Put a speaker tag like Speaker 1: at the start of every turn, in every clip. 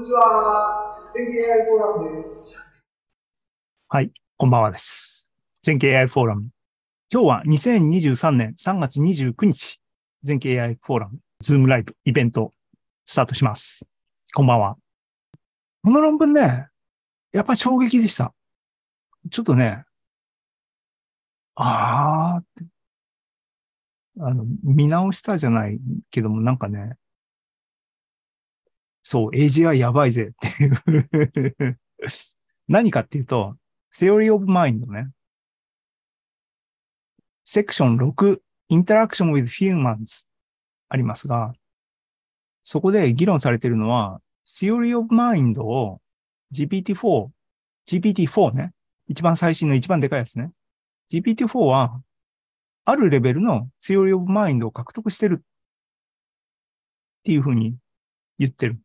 Speaker 1: んにちは。全経 AI フォーラムです。
Speaker 2: はい、こんばんはです。全経 AI フォーラム。今日は2023年3月29日、全経 AI フォーラム、ズームライブイベントスタートします。こんばんは。この論文ね、やっぱ衝撃でした。ちょっとね、あーって、あの、見直したじゃないけども、なんかね、そう、AGI やばいぜっていう何かっていうと、Theory of Mind ね。セクション6、Interaction with Humans ありますが、そこで議論されているのは、Theory of Mind を GPT-4、GPT-4 ね。一番最新の一番でかいやつね。GPT-4 は、あるレベルの Theory of Mind を獲得してるっていうふうに言ってる。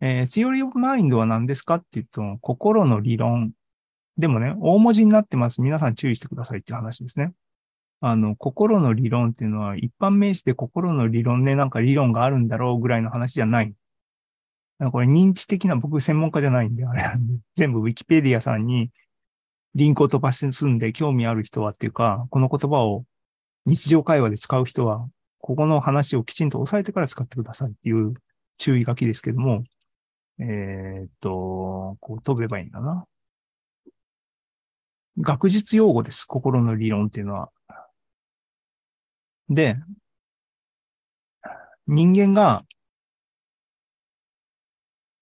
Speaker 2: えー、Theory of Mind は何ですかって言うと、心の理論。でもね、大文字になってます。皆さん注意してくださいっていう話ですね。あの、心の理論っていうのは、一般名詞で心の理論ね、なんか理論があるんだろうぐらいの話じゃない。これ認知的な、僕専門家じゃないんで、あれなんで、全部 Wikipedia さんにリンクを飛ばして済んで興味ある人はっていうか、この言葉を日常会話で使う人は、ここの話をきちんと押さえてから使ってくださいっていう注意書きですけども、えー、っと、こう飛べばいいんだな。学術用語です。心の理論っていうのは。で、人間が、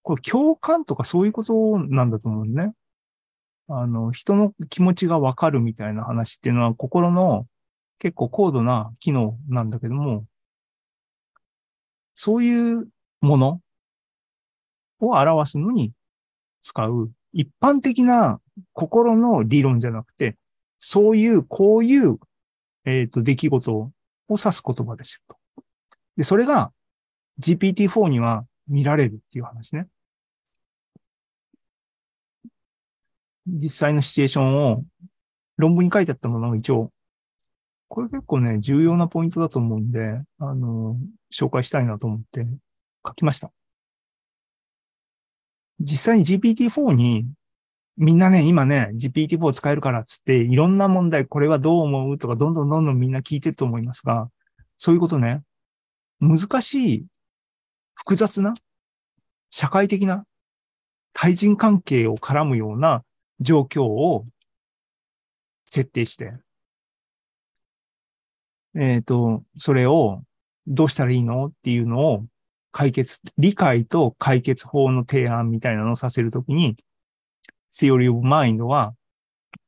Speaker 2: これ共感とかそういうことなんだと思うね。あの、人の気持ちがわかるみたいな話っていうのは心の結構高度な機能なんだけども、そういうものを表すのに使う一般的な心の理論じゃなくて、そういう、こういう、えっ、と、出来事を指す言葉ですよと。で、それが GPT-4 には見られるっていう話ね。実際のシチュエーションを論文に書いてあったものを一応、これ結構ね、重要なポイントだと思うんで、あの、紹介したいなと思って書きました。実際に GPT-4 に、みんなね、今ね、GPT-4 使えるからっつって、いろんな問題、これはどう思うとか、どんどんどんどんみんな聞いてると思いますが、そういうことね、難しい、複雑な、社会的な、対人関係を絡むような状況を設定して、えっ、と、それをどうしたらいいのっていうのを解決、理解と解決法の提案みたいなのをさせるときに、Theory of Mind は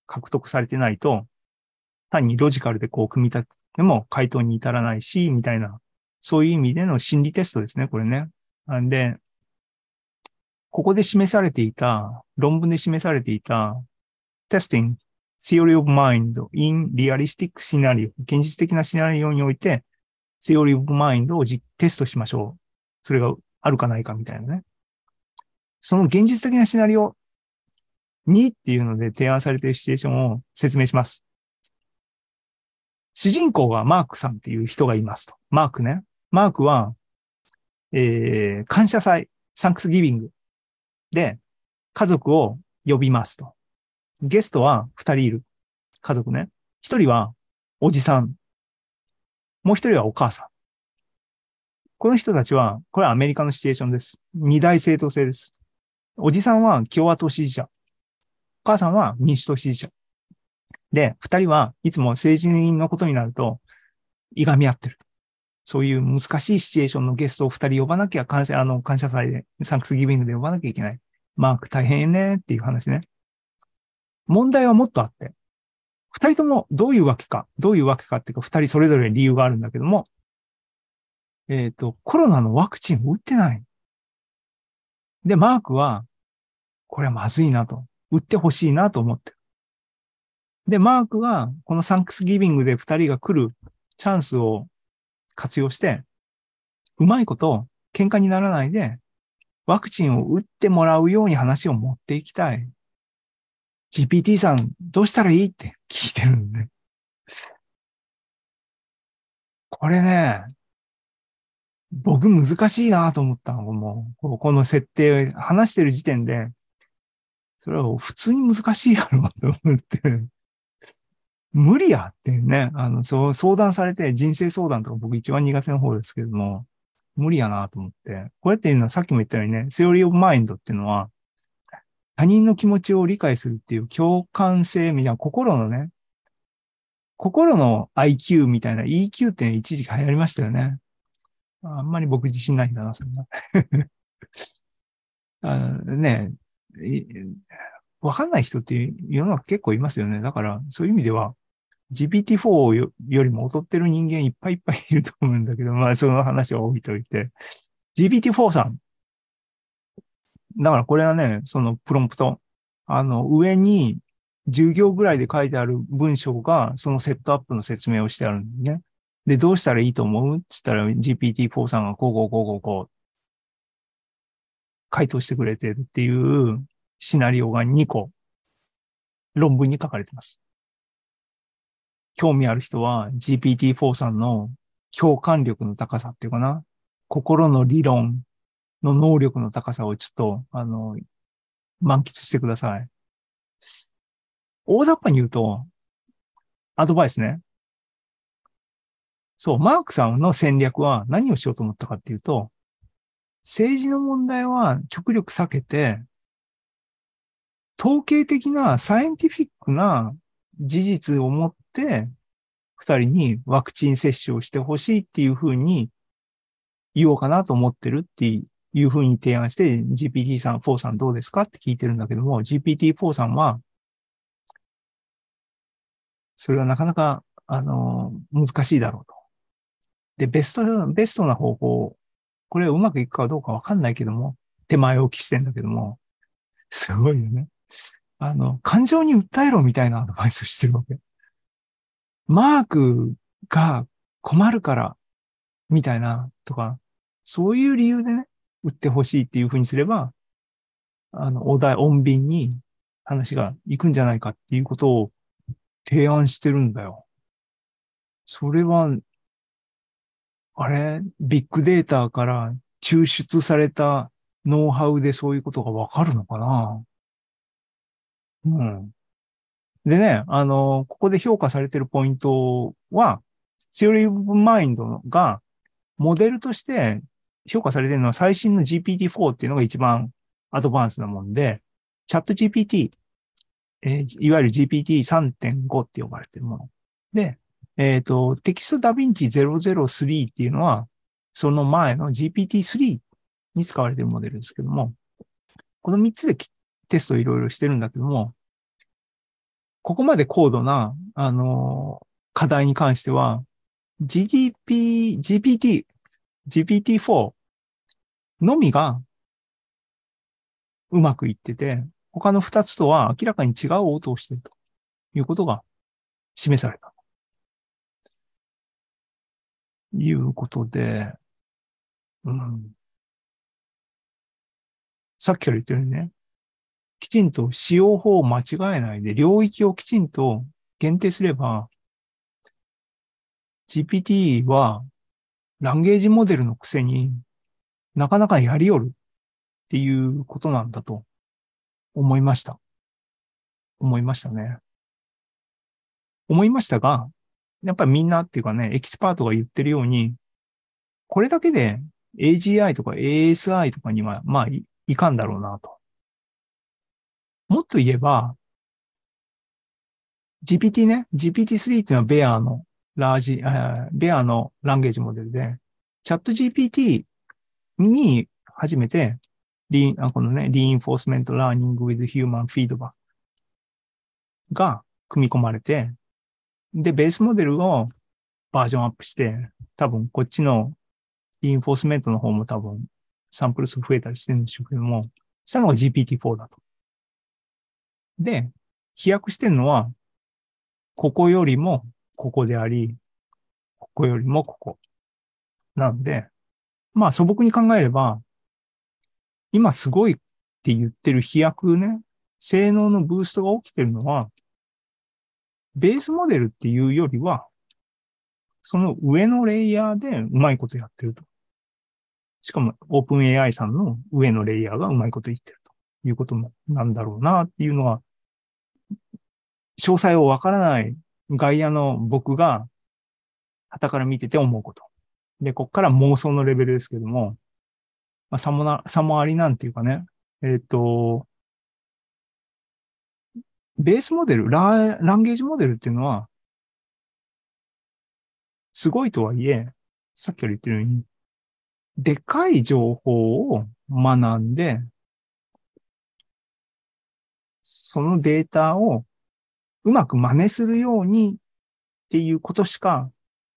Speaker 2: 獲得されてないと、単にロジカルでこう組み立てても回答に至らないし、みたいな、そういう意味での心理テストですね、これね。なんで、ここで示されていた、論文で示されていた、testing theory of mind in realistic scenario 現実的なシナリオにおいて、theory of mind をテストしましょう。それがあるかないかみたいなね。その現実的なシナリオ2っていうので提案されているシチュエーションを説明します。主人公がマークさんっていう人がいますと。マークね。マークは、えー、感謝祭、サンクスギビングで家族を呼びますと。ゲストは二人いる。家族ね。一人はおじさん。もう一人はお母さん。この人たちは、これはアメリカのシチュエーションです。二大政党制です。おじさんは共和党支持者。お母さんは民主党支持者。で、二人はいつも政治人のことになると、いがみ合ってる。そういう難しいシチュエーションのゲストを二人呼ばなきゃ、感謝、あの、感謝祭で、サンクスギビングで呼ばなきゃいけない。マーク大変ねっていう話ね。問題はもっとあって、二人ともどういうわけか、どういうわけかっていうか、二人それぞれ理由があるんだけども、えっ、と、コロナのワクチンを打ってない。で、マークは、これはまずいなと。打ってほしいなと思ってる。で、マークは、このサンクスギビングで二人が来るチャンスを活用して、うまいこと喧嘩にならないで、ワクチンを打ってもらうように話を持っていきたい。GPT さん、どうしたらいいって聞いてるんで。これね、僕難しいなと思ったのもう、この設定、話してる時点で、それは普通に難しいやろと思って、無理やっていうね、あの、そう、相談されて、人生相談とか僕一番苦手な方ですけども、無理やなと思って。こうやって言うのはさっきも言ったようにね、 theory of mind っていうのは、他人の気持ちを理解するっていう共感性みたいな心のね、心の IQ みたいな EQ って一時期流行りましたよね。あんまり僕自信ないんだな、そんな。あのね、わかんない人って世の中結構いますよね。だから、そういう意味では、GPT-4 よりも劣ってる人間いっぱいいっぱいいると思うんだけど、まあその話は置いといて。GPT-4 さん。だからこれはね、そのプロンプト。あの、上に10行ぐらいで書いてある文章が、そのセットアップの説明をしてあるんでね。で、どうしたらいいと思う？って言ったら GPT-4 さんがこうこうこうこうこう回答してくれてるっていうシナリオが2個論文に書かれてます。興味ある人は GPT-4 さんの共感力の高さっていうかな、心の理論の能力の高さをちょっと、あの、満喫してください。大雑把に言うと、アドバイスね。そう、マークさんの戦略は何をしようと思ったかっていうと、政治の問題は極力避けて、統計的なサイエンティフィックな事実を持って、二人にワクチン接種をしてほしいっていうふうに言おうかなと思ってるっていうふうに提案して、GPT さん、4さんどうですかって聞いてるんだけども、GPT-4 さんは、それはなかなか、あの、難しいだろうと。で、ベスト、ベストな方法、これうまくいくかどうかわかんないけども、手前置きしてんだけども、すごいよね。あの、感情に訴えろみたいなアドバイスしてるわけ。マークが困るから、みたいな、とか、そういう理由でね、売ってほしいっていうふうにすれば、あの、お題、穏便に話が行くんじゃないかっていうことを提案してるんだよ。それは、あれビッグデータから抽出されたノウハウでそういうことがわかるのかな？うん。でね、あの、ここで評価されてるポイントは、Theory of Mind がモデルとして評価されてるのは最新の GPT-4 っていうのが一番アドバンスなもんで、チャット GPT、えー、いわゆる GPT3.5 って呼ばれてるもの。で、えっ、ー、と、テキストダヴィンチ003っていうのは、その前の GPT-3 に使われているモデルですけども、この3つでテストいろいろしてるんだけども、ここまで高度な、あの、課題に関しては、GDP、GPT、GPT-4 のみがうまくいってて、他の2つとは明らかに違う応答をしているということが示された。いうことで、うん。さっきから言ってるようにね、きちんと使用法を間違えないで、領域をきちんと限定すれば、GPT はランゲージモデルのくせになかなかやりよるっていうことなんだと思いました。思いましたね。思いましたが、やっぱりみんなっていうかね、エキスパートが言ってるように、これだけで AGI とか ASI とかには、まあい、かんだろうなと。もっと言えば、GPT ね、GPT-3 っていうのはベアのラージ、ベアのランゲージモデルで、チャット GPT に初めて、リあこのね、Reinforcement Learning with Human Feedback が組み込まれて、で、ベースモデルをバージョンアップして、多分こっちのインフォースメントの方も多分サンプル数増えたりしてるんでしょうけども、したのが GPT-4 だと。で、飛躍してるのは、ここよりもここであり、ここよりもここ。なんで、まあ素朴に考えれば、今すごいって言ってる飛躍ね、性能のブーストが起きてるのは、ベースモデルっていうよりは、その上のレイヤーでうまいことやってるとしかも OpenAI さんの上のレイヤーがうまいこと言ってるということなんだろうなっていうのは、詳細をわからない外野の僕が、旗から見てて思うこと。で、こっから妄想のレベルですけども、まあ、差もな、差もありなんていうかね、えっ、と、ベースモデルラ、ランゲージモデルっていうのは、すごいとはいえ、さっきから言ってるように、でかい情報を学んで、そのデータをうまく真似するようにっていうことしか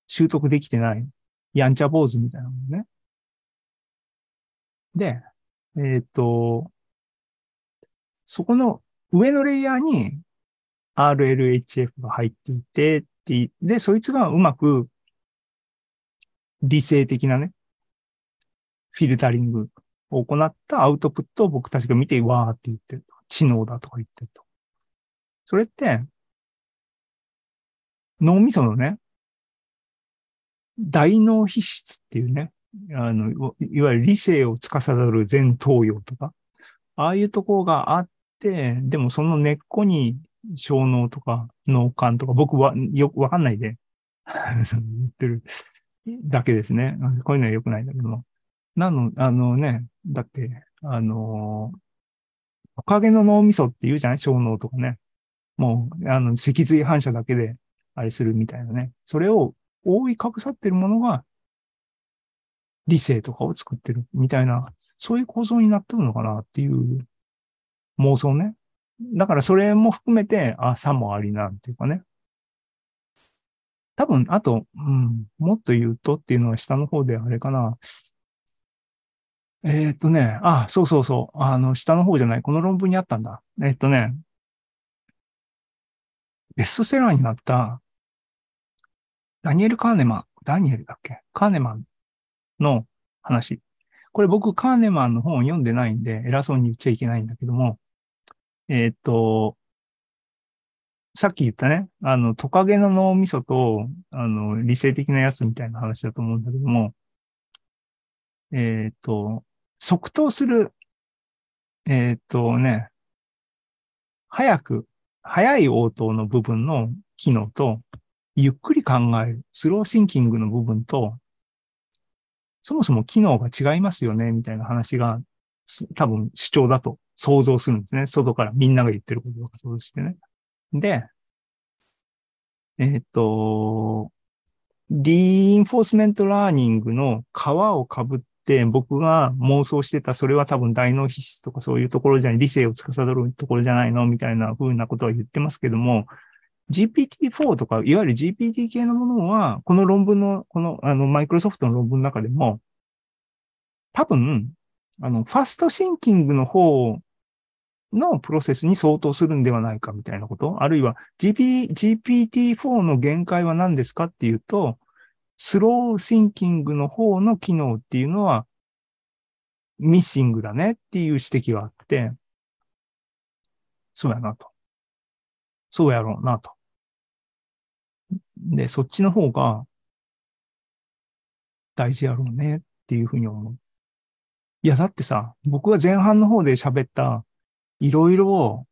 Speaker 2: 習得できてない。やんちゃ坊主みたいなもんね。で、えっ、ー、と、そこの上のレイヤーに RLHF が入っていて、ってで、そいつがうまく理性的なね、フィルタリングを行ったアウトプットを僕たちが見て、わーって言ってると。知能だとか言ってると。それって、脳みそのね、大脳皮質っていうね、あの、いわゆる理性を司る前頭葉とか、ああいうところがあっ、でもその根っこに小脳とか脳幹とか、僕はよくわかんないで言ってるだけですね。こういうのは良くないんだけども。なの、あのね、だって、あの、おかげの脳みそって言うじゃない？小脳とかね。もう、あの、脊髄反射だけで、あれするみたいなね。それを覆い隠さってるものが、理性とかを作ってるみたいな、そういう構造になってるのかなっていう妄想ね。だからそれも含めて、あ、さもありなんていうかね。多分、あと、うん、もっと言うとっていうのは下の方であれかな。えー、っとね、あ、そうそうそう。あの、下の方じゃない。この論文にあったんだ。えー、っとね、ベストセラーになったダニエル・カーネマン、ダニエルだっけ？カーネマンの話。これ僕、カーネマンの本を読んでないんで、偉そうに言っちゃいけないんだけども、えー、っと、さっき言ったね、あの、トカゲの脳みそと、あの、理性的なやつみたいな話だと思うんだけども、えっ、と、即答する、えっ、とね、早く、早い応答の部分の機能と、ゆっくり考える、スローシンキングの部分と、そもそも機能が違いますよね、みたいな話が、多分主張だと想像するんですね。外からみんなが言ってることを想像してね。で、えっ、ー、と、reinforcement learning の皮をかぶって僕が妄想してた、それは多分大脳皮質とかそういうところじゃない、理性を司るところじゃないのみたいな風なことは言ってますけども、GPT-4 とか、いわゆる GPT 系のものは、この論文の、この、あの、マイクロソフトの論文の中でも、多分、あの、 fast thinking の方のプロセスに相当するんではないかみたいなこと？あるいは GP GPT-4 の限界は何ですかっていうと、スローシンキングの方の機能っていうのはミッシングだねっていう指摘があって、そうやなと。そうやろうなと。で、そっちの方が大事やろうねっていうふうに思う。いや、だってさ、僕が前半の方で喋ったいろいろ、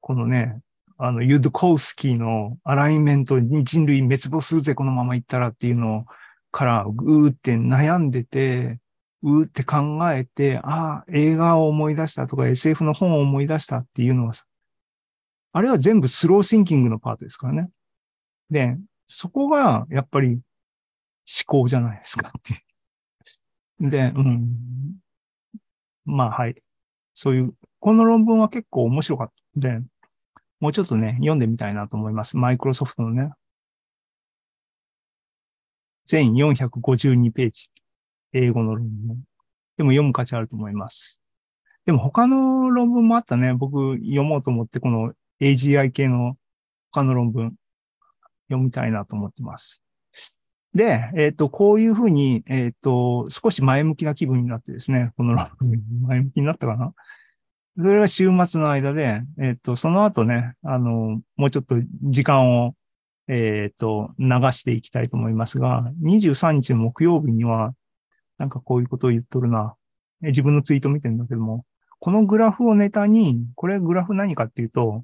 Speaker 2: このね、あの、ユドコウスキーのアライメントに人類滅亡するぜ、このまま行ったらっていうのから、うーって悩んでて、うーって考えて、ああ、映画を思い出したとか SF の本を思い出したっていうのはさ、あれは全部スローシンキングのパートですからね。で、そこがやっぱり思考じゃないですかって。で、うん。まあはい。そういうこの論文は結構面白かったので、もうちょっとね、読んでみたいなと思います。マイクロソフトのね。全452ページ。英語の論文。でも読む価値あると思います。でも他の論文もあったね。僕読もうと思って、この AGI 系の他の論文読みたいなと思ってます。で、えっ、ー、と、こういうふうに、えっ、ー、と、少し前向きな気分になってですね、この、前向きになったかな？それは週末の間で、えっ、と、その後ね、あの、もうちょっと時間を、えっ、と、流していきたいと思いますが、23日の木曜日には、なんかこういうことを言っとるな。自分のツイート見てるんだけども、このグラフをネタに、これグラフ何かっていうと、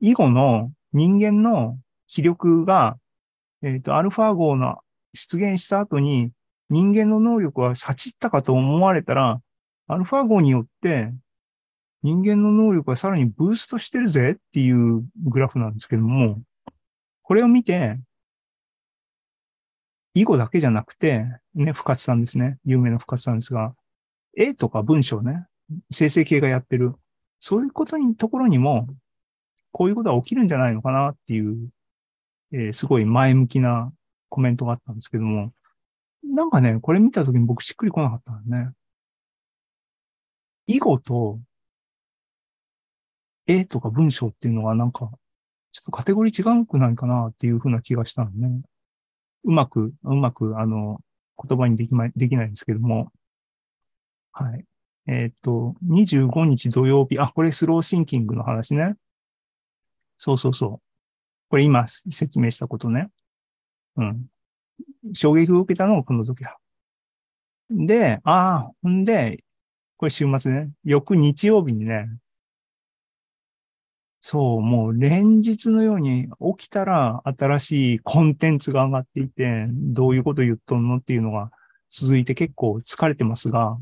Speaker 2: 以後の人間の視力が、えっ、と、アルファ号の出現した後に、人間の能力は幸ったかと思われたら、アルファ号によって、人間の能力はさらにブーストしてるぜっていうグラフなんですけども、これを見て、囲碁だけじゃなくて、ね、深津さんですね。有名な深津さんですが、絵とか文章ね、生成系がやってる。そういうことに、ところにも、こういうことは起きるんじゃないのかなっていう、えーすごい前向きなコメントがあったんですけども、なんかね、これ見たときに僕しっくりこなかったんだね。囲碁と絵とか文章っていうのはなんか、ちょっとカテゴリー違うくないかなっていうふうな気がしたのね。うまく、うまく、あの、言葉にできま、できないんですけども。はい。えーっと、25日土曜日、あ、これスローシンキングの話ね。そうそうそう。これ今説明したことね。うん。衝撃を受けたのがこの時だ。で、ああ、ほんで、これ週末ね。翌日曜日にね、そう、もう連日のように起きたら新しいコンテンツが上がっていて、どういうこと言っとんのっていうのが続いて結構疲れてますが、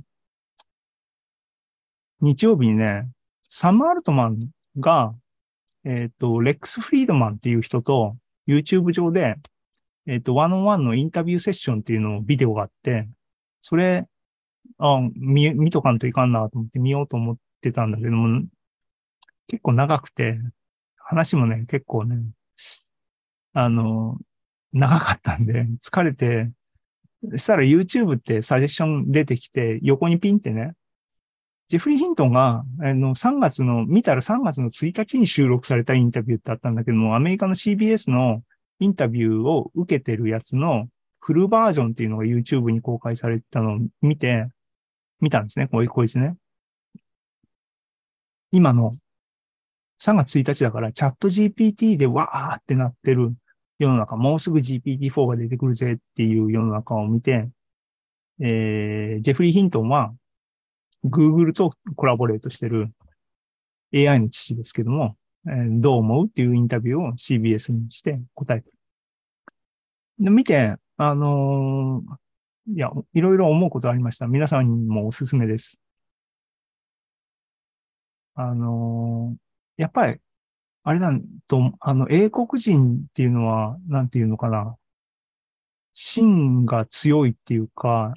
Speaker 2: 日曜日にね、サム・アルトマンが、えっ、と、レックス・フリードマンっていう人と YouTube 上で、えっ、と、ワンオンワンのインタビューセッションっていうのをビデオがあって、それ、あ、見、見とかんといかんなと思って見ようと思ってたんだけども、結構長くて、話もね、結構ね、あの、長かったんで、疲れて、そしたら YouTube ってサジェッション出てきて、横にピンってね、ジェフリー・ヒントンが、あの、3月の、見たら3月の1日に収録されたインタビューってあったんだけども、アメリカの CBS のインタビューを受けてるやつのフルバージョンっていうのが YouTube に公開されたのを見て、見たんですね、こいこいつね。今の3月1日だからチャット GPT でわーってなってる世の中、もうすぐ GPT-4 が出てくるぜっていう世の中を見て、えー、ジェフリー・ヒントンは Google とコラボレートしてる AI の父ですけども、どう思うっていうインタビューを CBS にして答えてる。で見て、あのーいや、いろいろ思うことありました。皆さんにもおすすめです。あのーやっぱり、あれなんと、あの、英国人っていうのは、なんていうのかな。芯が強いっていうか、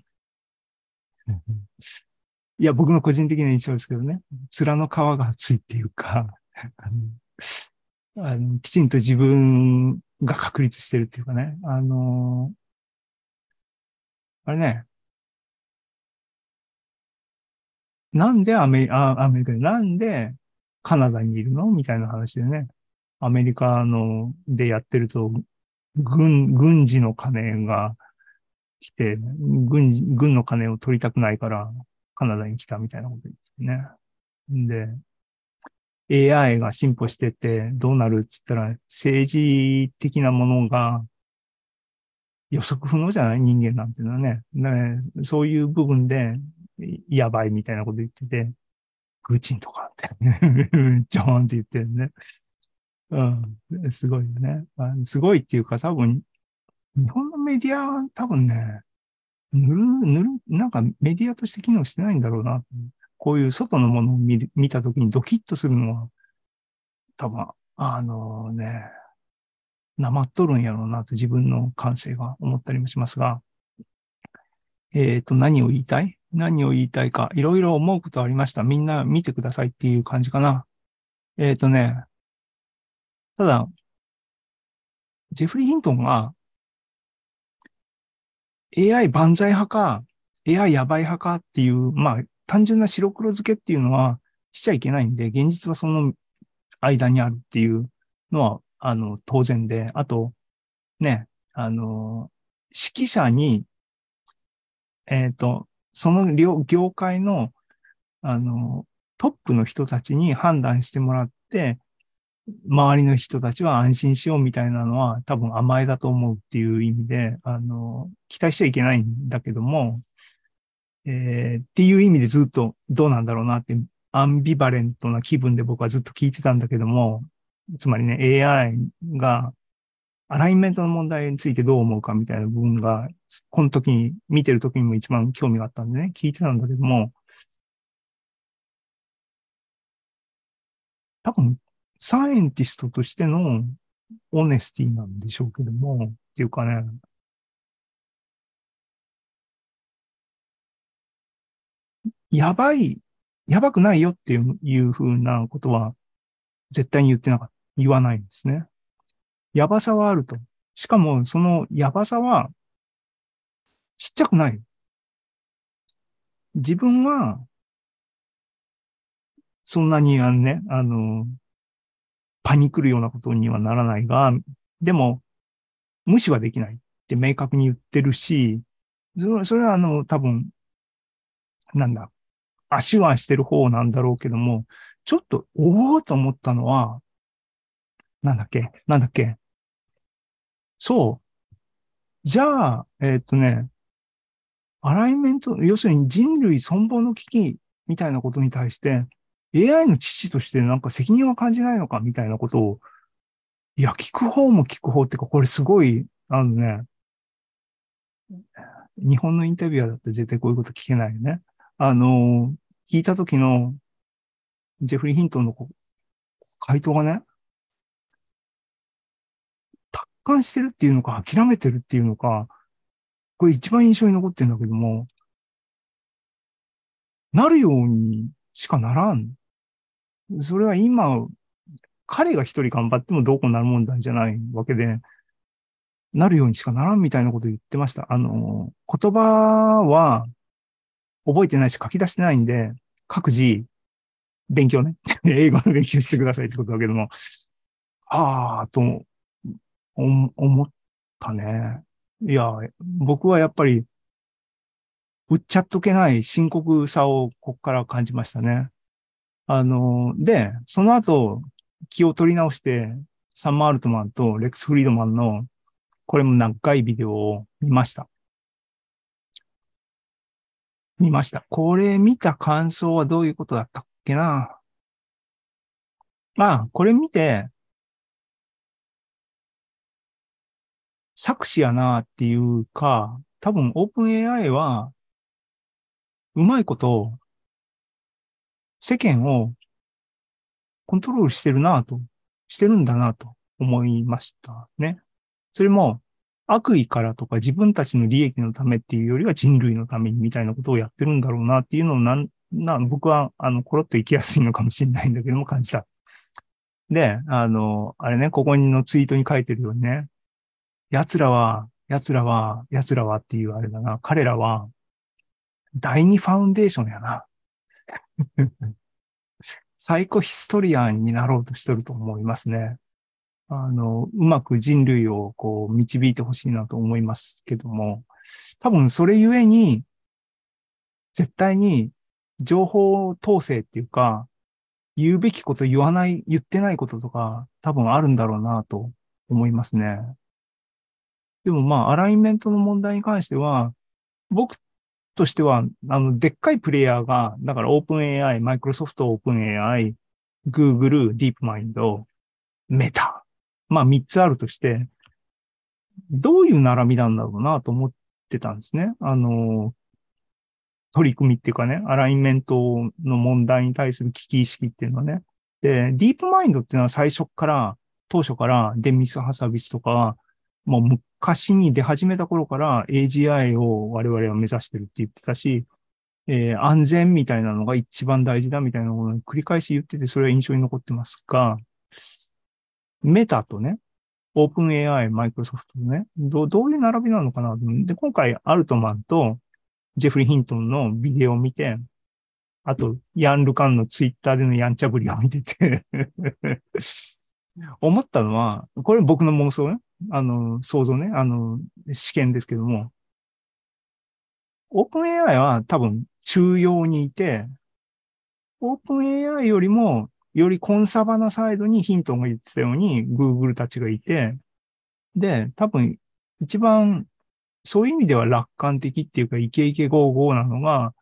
Speaker 2: いや、僕の個人的な印象ですけどね。面の皮が厚いっていうか、あのきちんと自分が確立してるっていうかね。あのあれね。なんでアメあアメリカで、なんでカナダにいるの？みたいな話でね。アメリカのでやってると、軍、軍事の金が来て、軍、軍の金を取りたくないから、カナダに来たみたいなこと言ってね。で、AI が進歩しててどうなるっつったら、政治的なものが予測不能じゃない？人間なんていうのはね。ねそういう部分で、やばいみたいなこと言ってて、プーチンとかって、ジョーンって言ってるね。うん、すごいよね。すごいっていうか多分、日本のメディアは多分ね、ぬる、ぬる、なんかメディアとして機能してないんだろうな。こういう外のものを見る見たときにドキッとするのは、多分、あのね、なまっとるんやろうなと自分の感性が思ったりもしますが、えっ、と、何を言いたい？何を言いたいか、いろいろ思うことありました。みんな見てくださいっていう感じかな。えっ、とね、ただ、ジェフリー・ヒントンが AI 万歳派か、AI やばい派かっていう、まあ、単純な白黒付けっていうのはしちゃいけないんで、現実はその間にあるっていうのは、あの、当然で、あと、ね、あの、指揮者に、えっ、と、その業業界の、あの、トップの人たちに判断してもらって、周りの人たちは安心しようみたいなのは多分甘えだと思うっていう意味で、あの、期待しちゃいけないんだけども、えーっていう意味でずっとどうなんだろうなって、アンビバレントな気分で僕はずっと聞いてたんだけども、つまりね、AI がアライメントの問題についてどう思うかみたいな部分が、この時に、見てる時にも一番興味があったんでね、聞いてたんだけども、多分、サイエンティストとしてのオネスティなんでしょうけども、っていうかね、やばい、やばくないよっていういうふうなことは絶対に言ってなかった。言わないんですね。やばさはあると。しかも、そのやばさはちっちゃくない。自分は、そんなにあのね、あの、パニクるようなことにはならないが、でも、無視はできないって明確に言ってるし、それそれはあの、多分、なんだ、足はしてる方なんだろうけども、ちょっと、おおと思ったのは、なんだっけなんだっけそう。じゃあ、えーっとね、アライメント、要するに人類存亡の危機みたいなことに対して、AI の父としてなんか責任は感じないのかみたいなことを、いや、聞く方も聞く方っていうか、これすごい、あのね、日本のインタビュアーだって絶対こういうこと聞けないよね。あの、聞いた時のジェフリー・ヒントンの回答がね、達観してるっていうのか、諦めてるっていうのか、これ一番印象に残ってるんだけども、なるようにしかならん。それは今、彼が一人頑張ってもどうこうなる問題じゃないわけで、なるようにしかならんみたいなこと言ってました。あの、言葉は覚えてないし書き出してないんで、各自勉強ね。英語の勉強してくださいってことだけども、ああ、と思ったね。いや、僕はやっぱり、売っちゃっとけない深刻さをここから感じましたね。あの、で、その後、気を取り直して、サンマールトマンとレックス・フリードマンの、これも長いビデオを見ました。見ました。これ見た感想はどういうことだったっけな？まあ、これ見て、作詞やなっていうか、多分オープン AI は、うまいこと、世間をコントロールしてるなと、してるんだなと思いましたね。それも悪意からとか自分たちの利益のためっていうよりは人類のためにみたいなことをやってるんだろうなっていうのをなん、な、僕はあの、コロッと行きやすいのかもしれないんだけども感じた。で、あの、あれね、ここのツイートに書いてるようにね、奴らは、奴らは、奴らはっていうあれだな、彼らは、第二ファウンデーションやな。サイコヒストリアンになろうとしてると思いますね。あの、うまく人類をこう導いてほしいなと思いますけども、多分それゆえに、絶対に情報統制っていうか、言うべきこと言わない、言ってないこととか多分あるんだろうなと思いますね。でもまあ、アライメントの問題に関しては、僕としては、あの、でっかいプレイヤーが、だからオープン AI、マイクロソフトオープン AI、Google、ディープマインド、メタ。まあ、3つあるとして、どういう並びなんだろうなと思ってたんですね。あの、取り組みっていうかね、アライメントの問題に対する危機意識っていうのはね。で、ディープマインドっていうのは最初から、当初からデミス・ハサビスとか、もう昔に出始めた頃から AGI を我々は目指してるって言ってたし、えー安全みたいなのが一番大事だみたいなことを繰り返し言ってて、それは印象に残ってますが、メタとね、オープン AI、マイクロソフトのね、どどういう並びなのかなで、今回アルトマンとジェフリー・ヒントンのビデオを見て、あと、ヤン・ルカンのツイッターでのやんちゃぶりを見てて思ったのは、これ僕の妄想ね。あの、想像ね。あの、試験ですけども、オープン AI は多分中央にいて、オープン AI よりも、よりコンサバなサイドにヒントが言ってたように Google たちがいて、で、多分一番そういう意味では楽観的っていうかイケイケゴーゴーなのが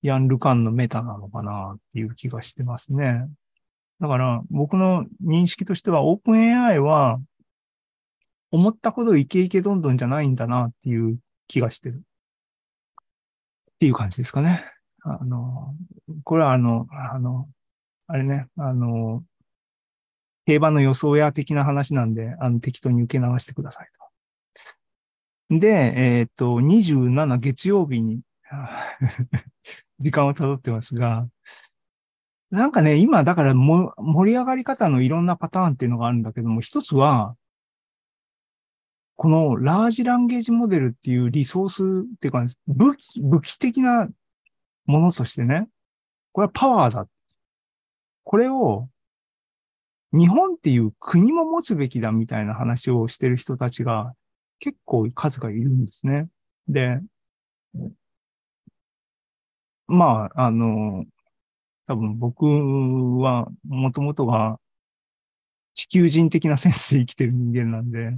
Speaker 2: ヤン・ルカンのメタなのかなっていう気がしてますね。だから僕の認識としては OpenAI は思ったほどイケイケどんどんじゃないんだなっていう気がしてる。っていう感じですかね。あの、これはあの、あの、あれね、あの、競馬の予想屋的な話なんで、あの、適当に受け流してくださいと。で、えっ、と、27月曜日に 時間を辿ってますが、なんかね、今、だから盛り上がり方のいろんなパターンっていうのがあるんだけども、一つは、このラージランゲージモデルっていうリソースっていうか、武器、武器的なものとしてね、これはパワーだ。これを日本っていう国も持つべきだみたいな話をしてる人たちが結構数がいるんですね。で、まあ、あの、多分僕はもともとが地球人的なセンスで生きてる人間なんで、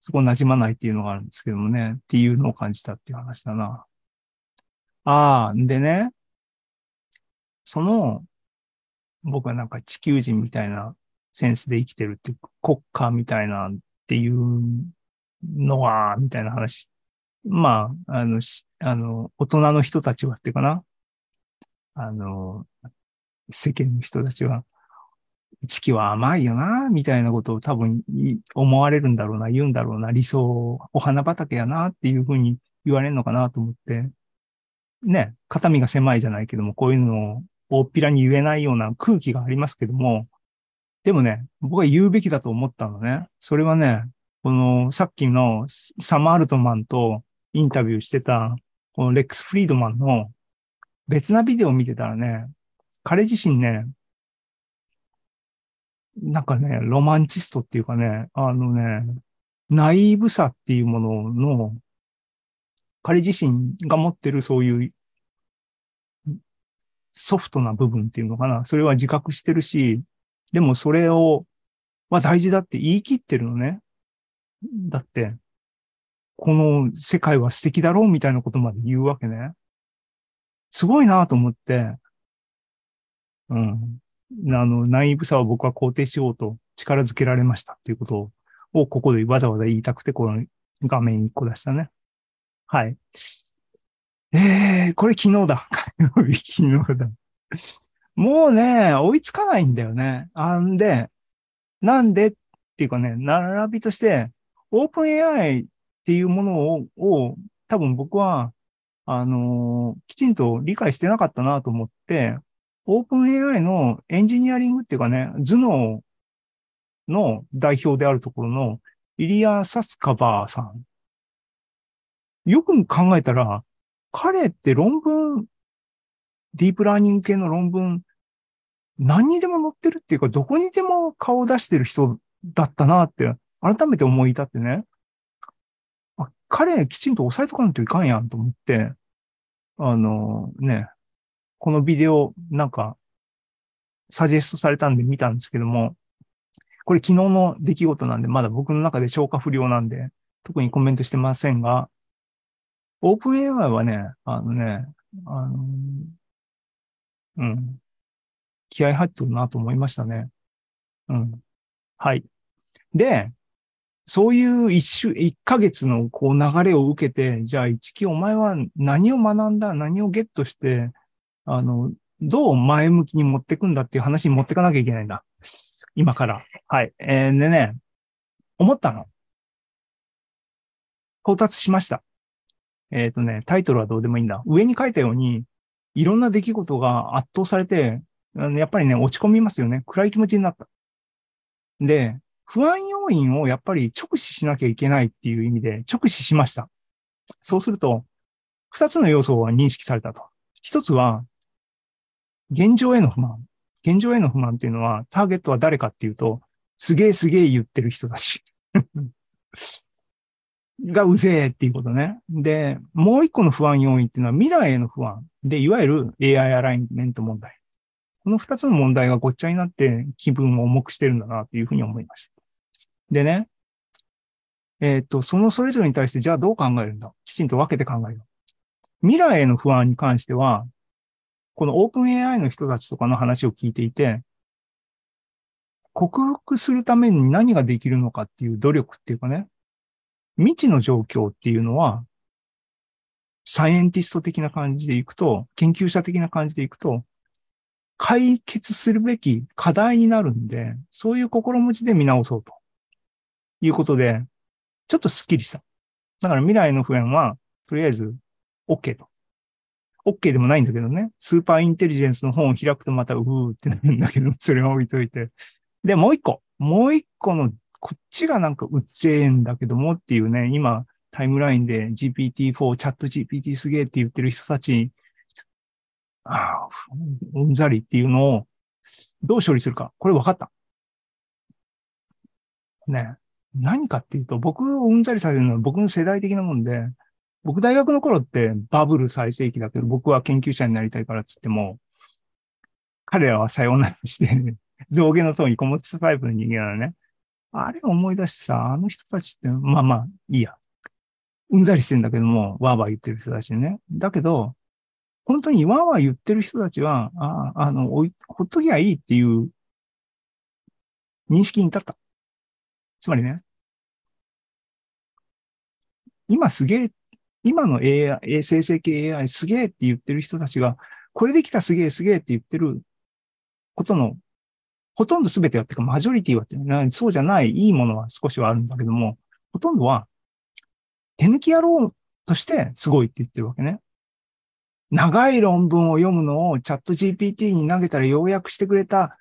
Speaker 2: そこ馴染まないっていうのがあるんですけどもね、っていうのを感じたっていう話だな。ああ、でね、その、僕はなんか地球人みたいなセンスで生きてるっていう国家みたいなっていうのは、みたいな話。まあ、あの、あの、大人の人たちはっていうかな。あの、世間の人たちは、地球は甘いよな、みたいなことを多分思われるんだろうな、言うんだろうな、理想、お花畑やな、っていうふうに言われるのかなと思って、ね、肩身が狭いじゃないけども、こういうのを大っぴらに言えないような空気がありますけども、でもね、僕は言うべきだと思ったのね。それはね、このさっきのサム・アルトマンとインタビューしてた、このレックス・フリードマンの別なビデオを見てたらね、彼自身ね、なんかね、ロマンチストっていうかね、あのね、ナイーブさっていうものの、彼自身が持ってるそういうソフトな部分っていうのかな。それは自覚してるし、でもそれを、は大事だって言い切ってるのね。だって、この世界は素敵だろうみたいなことまで言うわけね。すごいなと思って、うん。あの、ナイブさは僕は肯定しようと力づけられましたっていうことを、ここでわざわざ言いたくて、この画面1個出したね。はい。ええー、これ昨日だ。昨日だ。もうね、追いつかないんだよね。あんで、なんでっていうかね、並びとして、オープン AI っていうものを、を多分僕は、あのー、きちんと理解してなかったなと思って、オープン AI のエンジニアリングっていうかね、頭脳の代表であるところのイリア・サスカバーさん。よく考えたら、彼って論文、ディープラーニング系の論文、何にでも載ってるっていうか、どこにでも顔を出してる人だったなって、改めて思い至ってね。あ、彼きちんと押さえとかないといかんやんと思って、あのね、このビデオなんか、サジェストされたんで見たんですけども、これ昨日の出来事なんで、まだ僕の中で消化不良なんで、特にコメントしてませんが、オープン AI はね、あのね、あの、うん、気合入ってるなと思いましたね。うん。はい。で、そういう一週、一ヶ月のこう流れを受けて、じゃあ一期お前は何を学んだ、何をゲットして、あの、どう前向きに持ってくんだっていう話に持ってかなきゃいけないんだ。今から。はい。えー、でね、思ったの。到達しました。えっ、ー、とね、タイトルはどうでもいいんだ。上に書いたように、いろんな出来事が圧倒されて、やっぱりね、落ち込みますよね。暗い気持ちになった。で、不安要因をやっぱり直視しなきゃいけないっていう意味で直視しました。そうすると、二つの要素は認識されたと。一つは、現状への不満。現状への不満っていうのは、ターゲットは誰かっていうと、すげえすげえ言ってる人だし。がうぜえっていうことね。で、もう一個の不安要因っていうのは未来への不安。で、いわゆる AI アライメント問題。この二つの問題がごっちゃになって気分を重くしてるんだなっていうふうに思いました。でね、えっ、ー、と、そのそれぞれに対してじゃあどう考えるんだ？きちんと分けて考える。未来への不安に関しては、このオープン AI の人たちとかの話を聞いていて、克服するために何ができるのかっていう努力っていうかね、未知の状況っていうのは、サイエンティスト的な感じでいくと、研究者的な感じでいくと、解決するべき課題になるんで、そういう心持ちで見直そうということで、ちょっとスッキリした。だから未来の不縁は、とりあえず OK と。OK でもないんだけどね。スーパーインテリジェンスの本を開くとまたうーってなるんだけど、それは置いといて。で、もう一個。もう一個の、こっちがなんかうっぜえんだけどもっていうね、今、タイムラインで GPT-4、チャット GPT すげえって言ってる人たちに、ああ、うんざりっていうのをどう処理するか。これ分かった。ね。何かっていうと、僕をうんざりされるのは僕の世代的なもんで、僕大学の頃ってバブル最盛期だけど、僕は研究者になりたいからっつっても、彼らはさようならして、象牙の塔にこもってたタイプの人間なのね。あれ思い出してさ、あの人たちって、まあまあ、いいや。うんざりしてんだけども、わーわー言ってる人たちね。だけど、本当にわーわー言ってる人たちは、ああの、ほっときゃいいっていう認識に至った。つまりね、今すげえ、今の AI、生成系 AI すげえって言ってる人たちが、これできたすげえすげえって言ってることのほとんど全ては、っていうか、マジョリティはっていうそうじゃない、いいものは少しはあるんだけども、ほとんどは、手抜き野郎としてすごいって言ってるわけね。長い論文を読むのをチャット GPT に投げたら要約してくれた、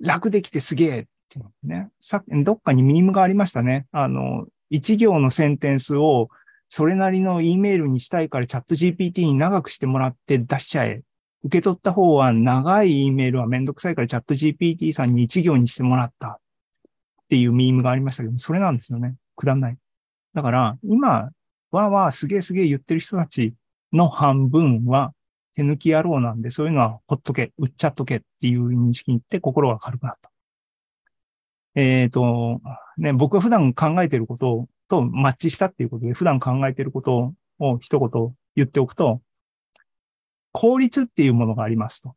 Speaker 2: 楽できてすげえっていうね。さどっかにミームがありましたね。あの、一行のセンテンスをそれなりの E メールにしたいからチャット GPT に長くしてもらって出しちゃえ受け取った方は長い E メールはめんどくさいからチャット GPT さんに一行にしてもらったっていうミームがありましたけど、それなんですよね。くだんない。だから、今、わーわーすげえすげえ言ってる人たちの半分は手抜き野郎なんで、そういうのはほっとけ、売っちゃっとけっていう認識に行って心が軽くなった。えっ、ー、と、ね、僕が普段考えてることとマッチしたっていうことで、普段考えてることを一言言っておくと、効率っていうものがありますと。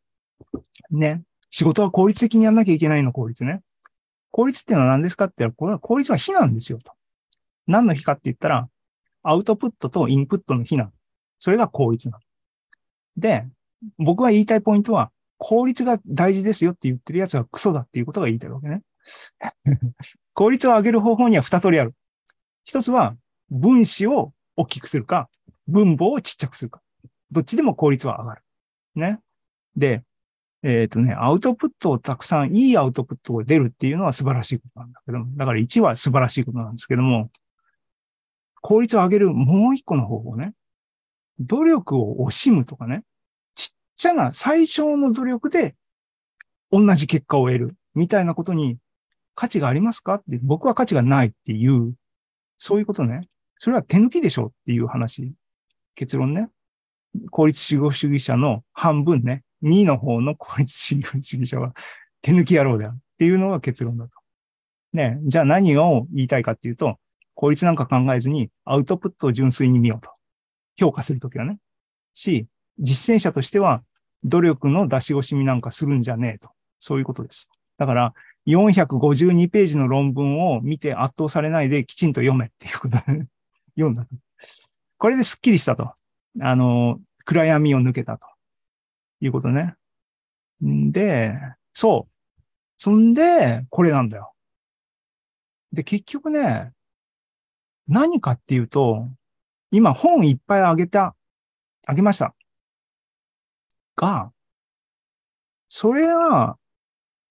Speaker 2: ね。仕事は効率的にやんなきゃいけないの効率ね。効率っていうのは何ですかって言ったら、これは効率は非なんですよと。何の非かって言ったら、アウトプットとインプットの非なの。それが効率なの。で、僕が言いたいポイントは、効率が大事ですよって言ってるやつはクソだっていうことが言いたいわけね。効率を上げる方法には二通りある。一つは、分子を大きくするか、分母をちっちゃくするか。どっちでも効率は上がる。ね。で、えっ、ー、とね、アウトプットをたくさん、いいアウトプットが出るっていうのは素晴らしいことなんだけども、だから1は素晴らしいことなんですけども、効率を上げるもう一個の方法ね。努力を惜しむとかね。ちっちゃな最小の努力で同じ結果を得るみたいなことに価値がありますか？って僕は価値がないっていう、そういうことね。それは手抜きでしょっていう話。結論ね。効率主義主義者の半分ね、2の方の効率主義主義者は手抜き野郎だよっていうのが結論だと。ね、じゃあ何を言いたいかっていうと、効率なんか考えずにアウトプットを純粋に見ようと。評価するときはね。し、実践者としては努力の出し惜しみなんかするんじゃねえと。そういうことです。だから、452ページの論文を見て圧倒されないできちんと読めっていうことで、読んだ。これでスッキリしたと。あの、暗闇を抜けたということね。んで、そう。そんで、これなんだよ。で、結局ね、何かっていうと、今本いっぱいあげた、あげました。が、それは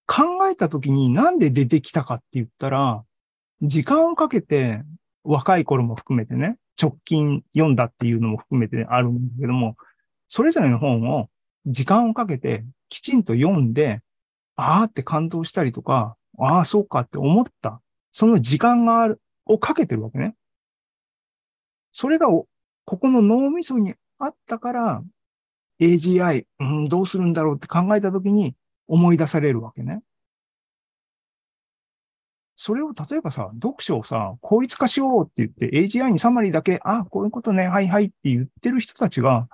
Speaker 2: 考えたときになんで出てきたかって言ったら、時間をかけて若い頃も含めてね、直近読んだっていうのも含めてあるんだけども、それぞれの本を時間をかけてきちんと読んで、ああって感動したりとか、ああ、そうかって思った。その時間がある、をかけてるわけね。それが、ここの脳みそにあったから、AGI、うん、どうするんだろうって考えたときに思い出されるわけね。それを例えばさ、読書をさ、効率化しようって言って、AGI にサマリーだけ、あ、こういうことね、はいはいって言ってる人たちが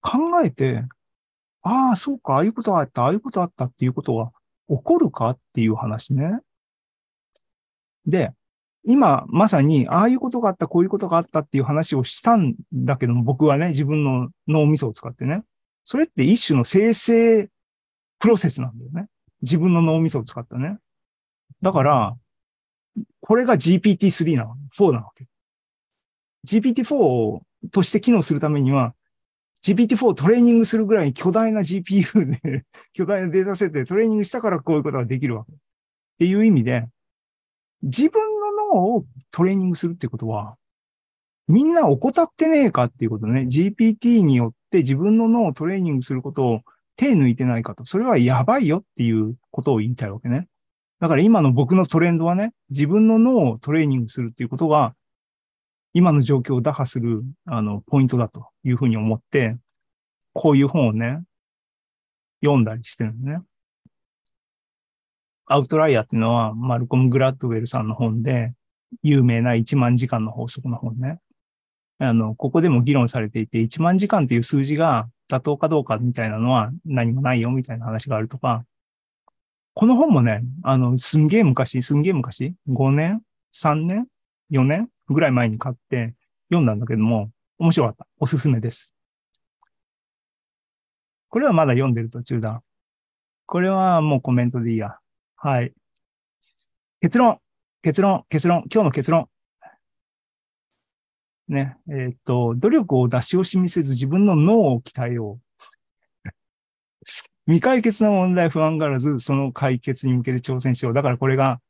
Speaker 2: 考えて、ああ、そうか、ああいうことがあった、ああいうことあったっていうことは起こるか？っていう話ね。で、今、まさに、ああいうことがあった、こういうことがあったっていう話をしたんだけども、僕はね、自分の脳みそを使ってね。それって一種の生成プロセスなんだよね。自分の脳みそを使ったね。だから、これが GPT-3 なの、4なわけ。GPT-4 として機能するためには、GPT-4 をトレーニングするぐらい巨大な GPU で、巨大なデータセットでトレーニングしたからこういうことができるわけ。っていう意味で、自分の脳をトレーニングするってことは、みんな怠ってねえかっていうことね。GPT によって自分の脳をトレーニングすることを手抜いてないかと。それはやばいよっていうことを言いたいわけね。だから今の僕のトレンドはね、自分の脳をトレーニングするっていうことが、今の状況を打破する、あの、ポイントだというふうに思って、こういう本をね、読んだりしてるのね。アウトライヤーっていうのは、マルコム・グラッドウェルさんの本で、有名な1万時間の法則の本ね。あの、ここでも議論されていて、1万時間っていう数字が妥当かどうかみたいなのは何もないよみたいな話があるとか、この本もね、あの、すんげえ昔、すんげえ昔、5年 ?3 年 ?4 年ぐらい前に買って読んだんだけども、面白かった。おすすめです。これはまだ読んでる途中だ。これはもうコメントでいいや。はい。結論結論結論今日の結論ね、えーっと、努力を出し惜しみせず自分の脳を鍛えよう。未解決の問題不安がらず、その解決に向けて挑戦しよう。だからこれが、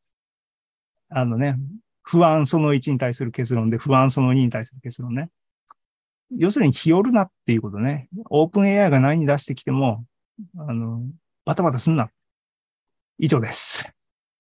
Speaker 2: あのね、不安その1に対する結論で、不安その2に対する結論ね。要するに、日和るなっていうことね。オープン AI が何に出してきても、あの、バタバタすんな。以上です。